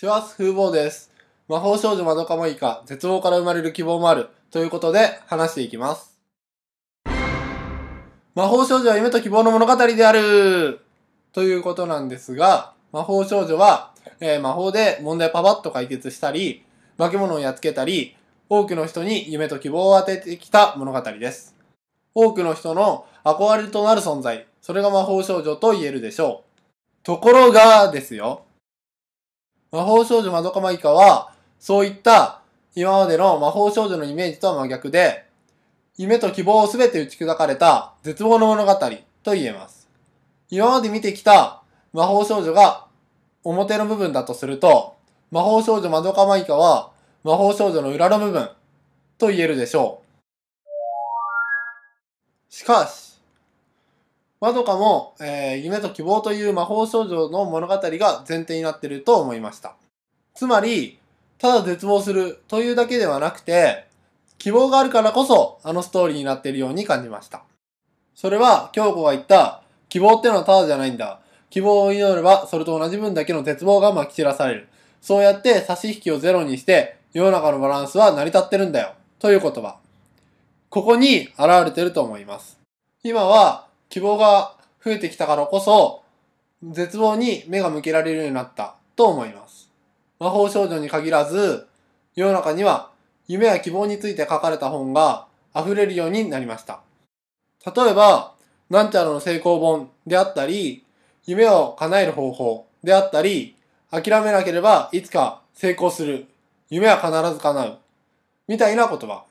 シワス風貌です。魔法少女まどかもいいか、絶望から生まれる希望もある。ということで、話していきます。魔法少女は夢と希望の物語であるということなんですが、魔法少女は、えー魔法で問題をパパッと解決したり、化け物をやっつけたり、多くの人に夢と希望を与えてきた物語です。多くの人の憧れとなる存在、それが魔法少女と言えるでしょう。ところがですよ、魔法少女まどかまいかは、そういった今までの魔法少女のイメージとは真逆で、夢と希望をすべて打ち砕かれた絶望の物語と言えます。今まで見てきた魔法少女が表の部分だとすると、魔法少女まどかまいかは魔法少女の裏の部分と言えるでしょう。しかし、まどかも、えー夢と希望という魔法少女の物語が前提になっていると思いました。つまり、ただ絶望するというだけではなくて、希望があるからこそあのストーリーになっているように感じました。それは、京子が言った、希望ってのはただじゃないんだ。希望を祈れば、それと同じ分だけの絶望が撒き散らされる。そうやって差し引きをゼロにして、世の中のバランスは成り立ってるんだよ。という言葉。ここに現れてると思います。今は希望が増えてきたからこそ、絶望に目が向けられるようになったと思います。魔法少女に限らず、世の中には夢や希望について書かれた本が溢れるようになりました。例えば、なんちゃらの成功本であったり、夢を叶える方法であったり、諦めなければいつか成功する。夢は必ず叶う。みたいな言葉。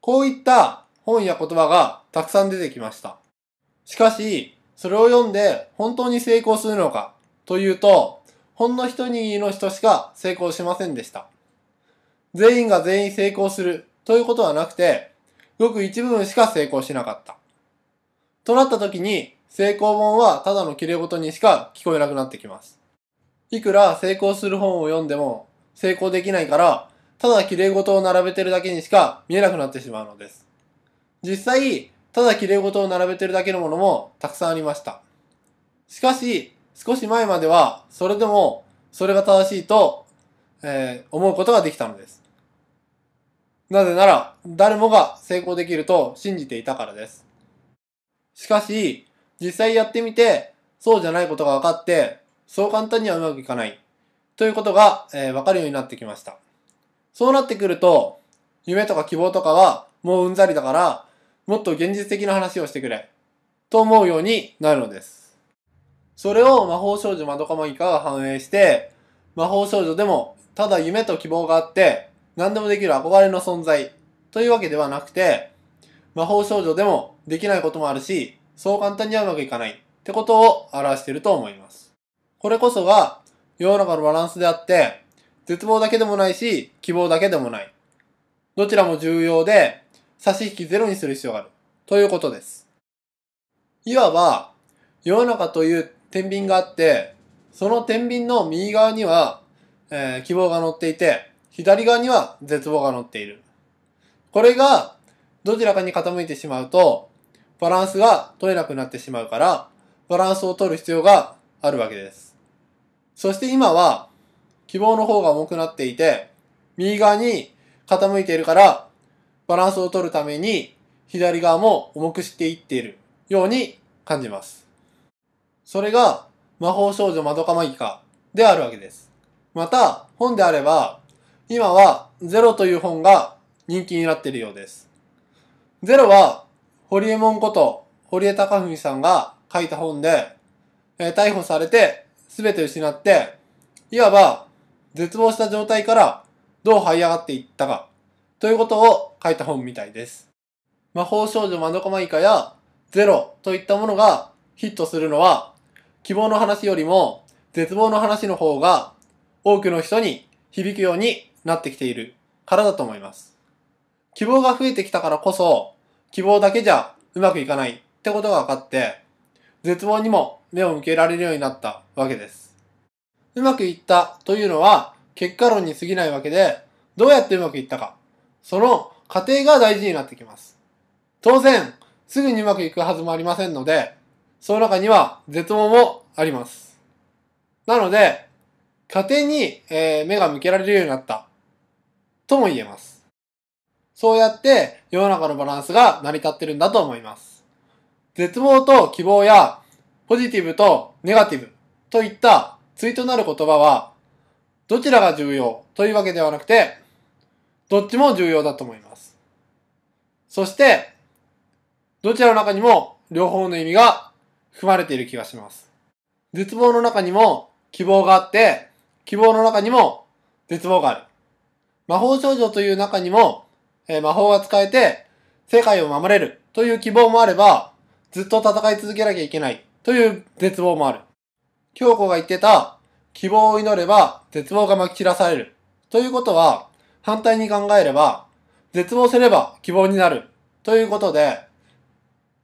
こういった本や言葉がたくさん出てきました。しかし、それを読んで本当に成功するのかというと、ほんの一握りの人しか成功しませんでした。全員が全員成功するということはなくて、ごく一部分しか成功しなかった。となった時に、成功本はただの綺麗事にしか聞こえなくなってきます。いくら成功する本を読んでも成功できないから、ただ綺麗事を並べてるだけにしか見えなくなってしまうのです。実際、ただ綺麗事を並べてるだけのものもたくさんありました。しかし、少し前までは、それでも、それが正しいと、えー思うことができたのです。なぜなら、誰もが成功できると信じていたからです。しかし、実際やってみて、そうじゃないことが分かって、そう簡単にはうまくいかない。ということが、えー分かるようになってきました。そうなってくると、夢とか希望とかはもううんざりだから、もっと現実的な話をしてくれ。と思うようになるのです。それを魔法少女まどかまぎかが反映して、魔法少女でもただ夢と希望があって、何でもできる憧れの存在というわけではなくて、魔法少女でもできないこともあるし、そう簡単にはうまくいかないってことを表していると思います。これこそが世の中のバランスであって、絶望だけでもないし、希望だけでもない。どちらも重要で、差し引きゼロにする必要がある。ということです。いわば、世の中という天秤があって、その天秤の右側には、えー希望が乗っていて、左側には絶望が乗っている。これが、どちらかに傾いてしまうと、バランスが取れなくなってしまうから、バランスを取る必要があるわけです。そして今は、希望の方が重くなっていて、右側に傾いているから、バランスを取るために、左側も重くしていっているように感じます。それが、魔法少女まどかまぎかであるわけです。また、本であれば、今はゼロという本が人気になっているようです。ゼロは、堀江門こと堀江貴文さんが書いた本で、えー逮捕されて全て失って、いわば絶望した状態からどう這い上がっていったか、ということを書いた本みたいです。魔法少女まどかまいかやゼロといったものがヒットするのは、希望の話よりも絶望の話の方が多くの人に響くようになってきているからだと思います。希望が増えてきたからこそ、希望だけじゃうまくいかないってことが分かって、絶望にも目を向けられるようになったわけです。うまくいったというのは結果論に過ぎないわけで、どうやってうまくいったか、その過程が大事になってきます。当然、すぐにうまくいくはずもありませんので、その中には絶望もあります。なので、家庭に、え目が向けられるようになった。とも言えます。そうやって世の中のバランスが成り立ってるんだと思います。絶望と希望やポジティブとネガティブといった対となる言葉はどちらが重要というわけではなくてどっちも重要だと思います。そしてどちらの中にも両方の意味が含まれている気がします。絶望の中にも希望があって希望の中にも絶望がある。魔法少女という中にも、えー魔法が使えて世界を守れるという希望もあれば、ずっと戦い続けなきゃいけないという絶望もある。京子が言ってた、希望を祈れば絶望が撒き散らされる。ということは、反対に考えれば、絶望すれば希望になる。ということで、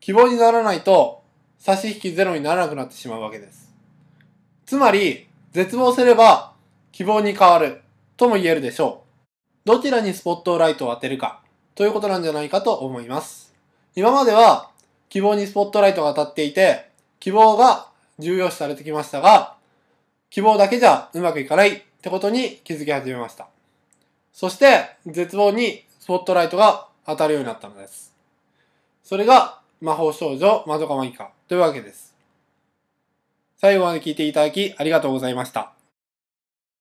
希望にならないと差し引きゼロにならなくなってしまうわけです。つまり、絶望すれば希望に変わるとも言えるでしょう。どちらにスポットライトを当てるかということなんじゃないかと思います。今までは希望にスポットライトが当たっていて、希望が重要視されてきましたが、希望だけじゃうまくいかないってことに気づき始めました。そして、絶望にスポットライトが当たるようになったのです。それが魔法少女まどかマギカというわけです。最後まで聞いていただきありがとうございました。